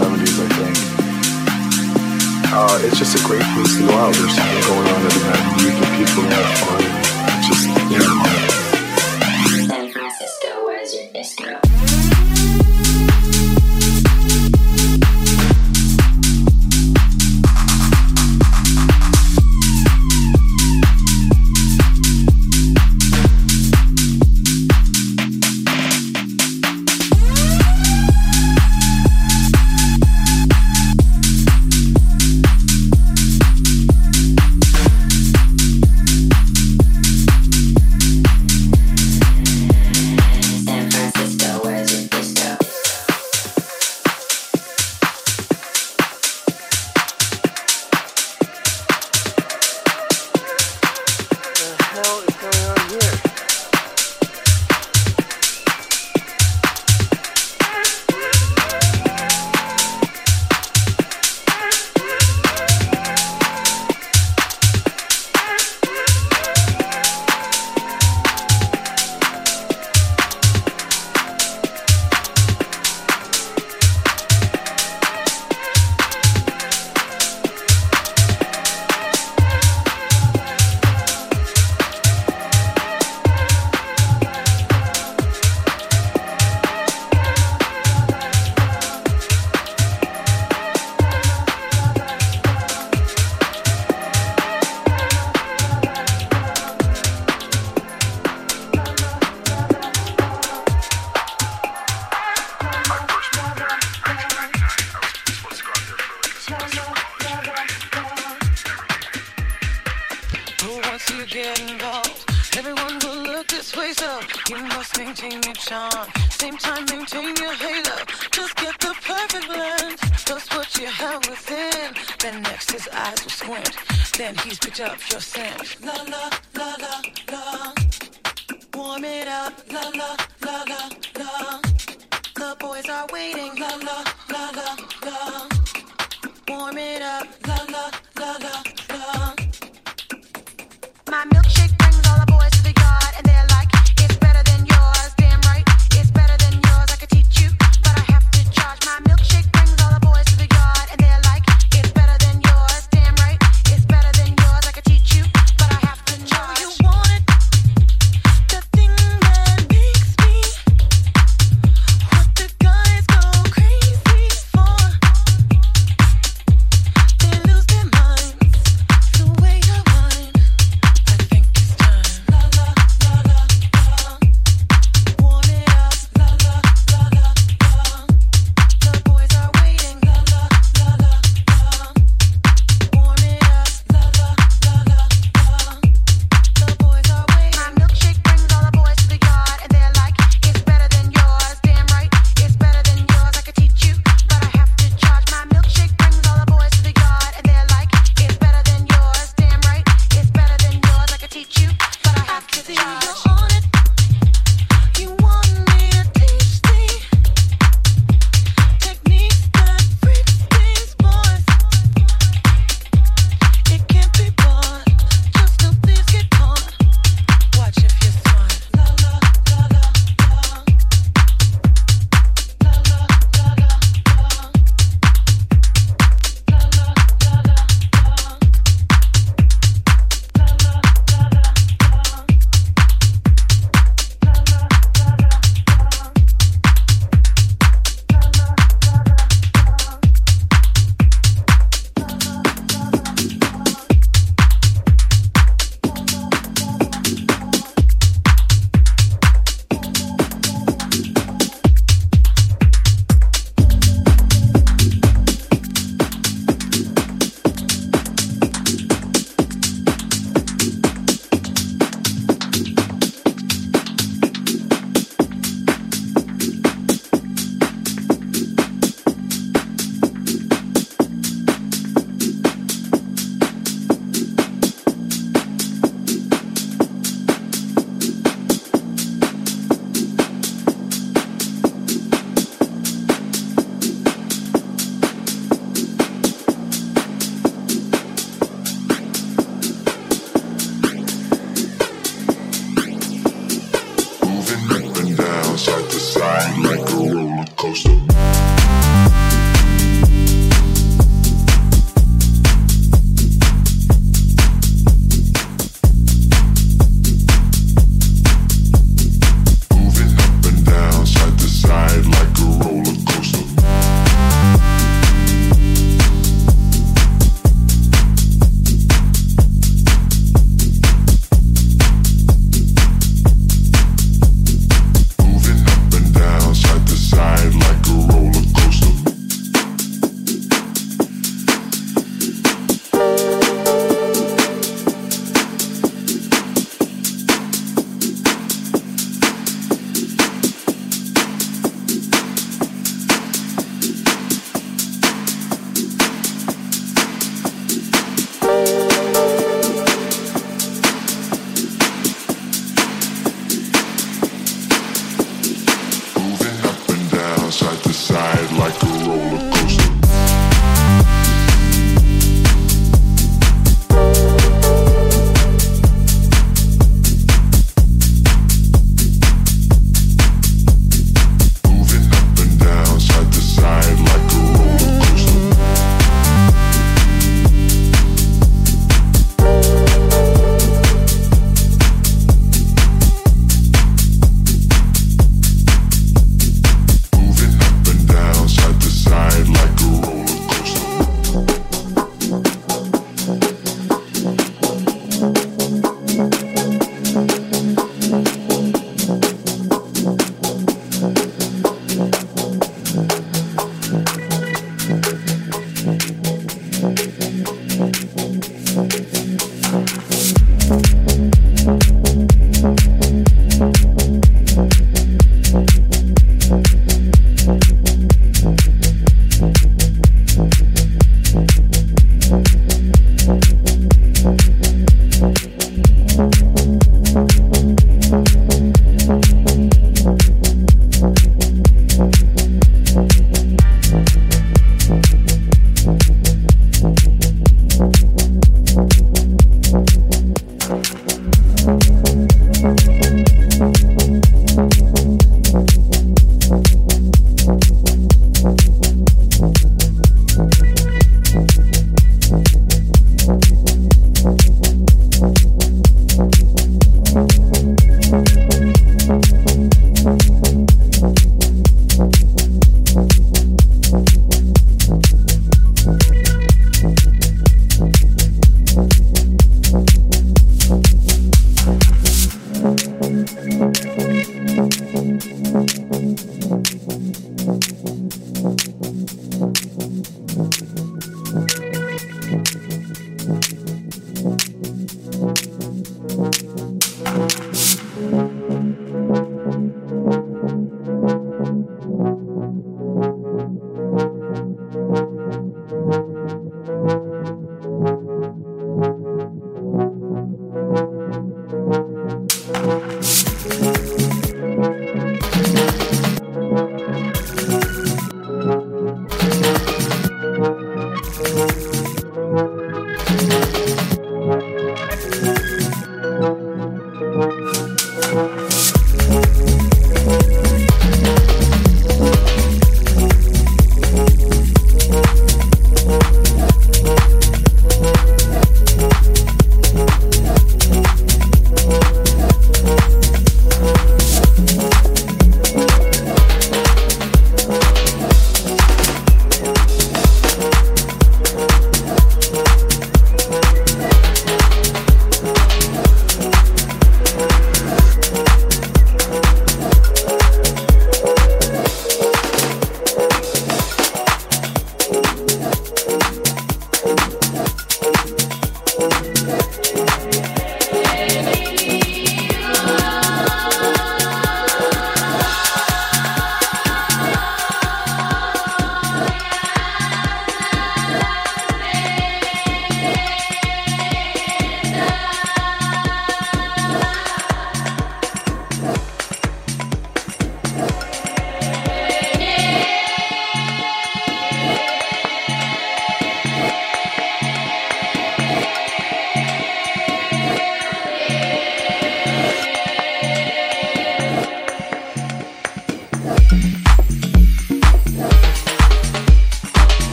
70s, I think. Uh, it's just a great place to go out. There's something going on every night. You can people have fun. Just, you know.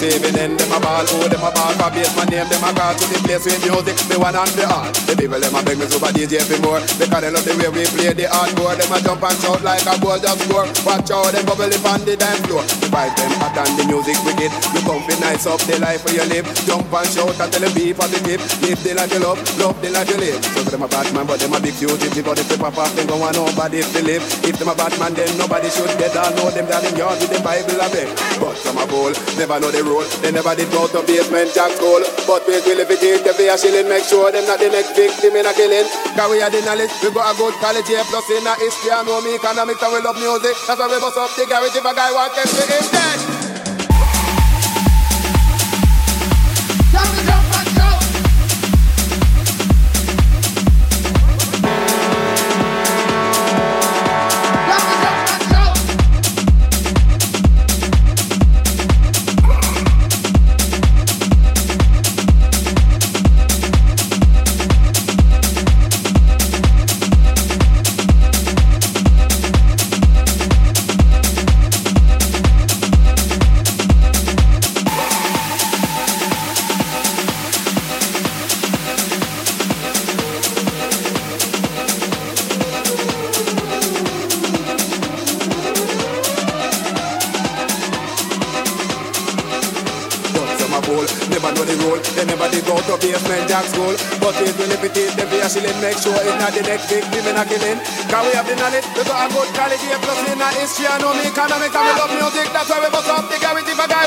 Receiving end, them a ball. Oh, them a ball for bass man name, them a call to the place with music. The one and the all. The people them a beg me super DJ for more. Because they love the way we play the hardcore. Them a jump and shout like a goal just score. Watch out, them bubble up on the dance floor. The vibe them hot and the music wicked. You come be nice up the life where you live. Jump and shout and tell them be positive. Live the life you love, love the life you live. So them a bad man, but them a big. But if they pop off, them go want nobody to live. If them a bad man, then nobody should dead. I know them down in yard with them Bible a beg. But some a bowl, never know the rule. They never did go to basement jack school. But we will if it is the a shilling, make sure them not the next victim in a killing. Cause we are the knowledge, we got a good college here, plus in a history, I know me economics and we love music. That's why we bust up the garage if a guy wants to him the next victim in a killing. Cause we have the knowledge, we got a good quality, plus in a history, I know me. Economics, and we love music, that's why we bust up the garage. If guy